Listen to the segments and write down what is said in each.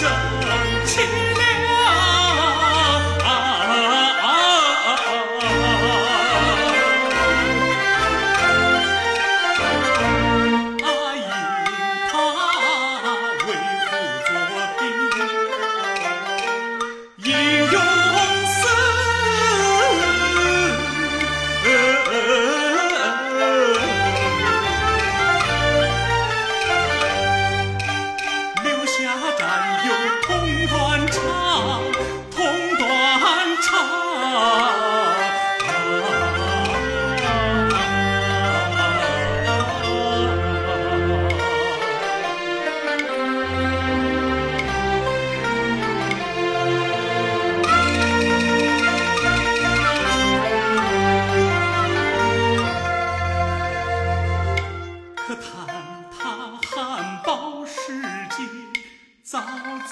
象征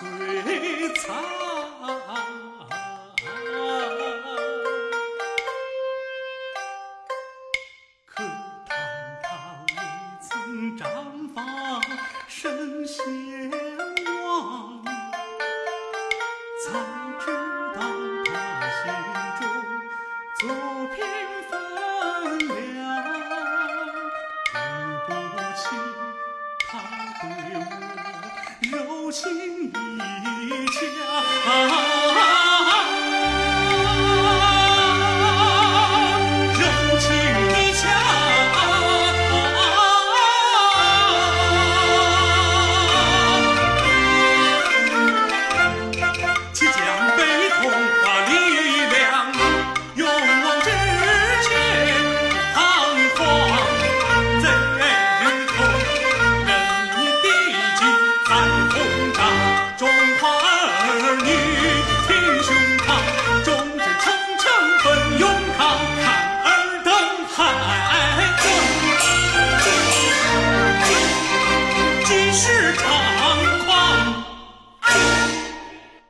璀璨，可当他未曾绽放，身先亡，才知道他心中足平分两。对不起，他对我柔情。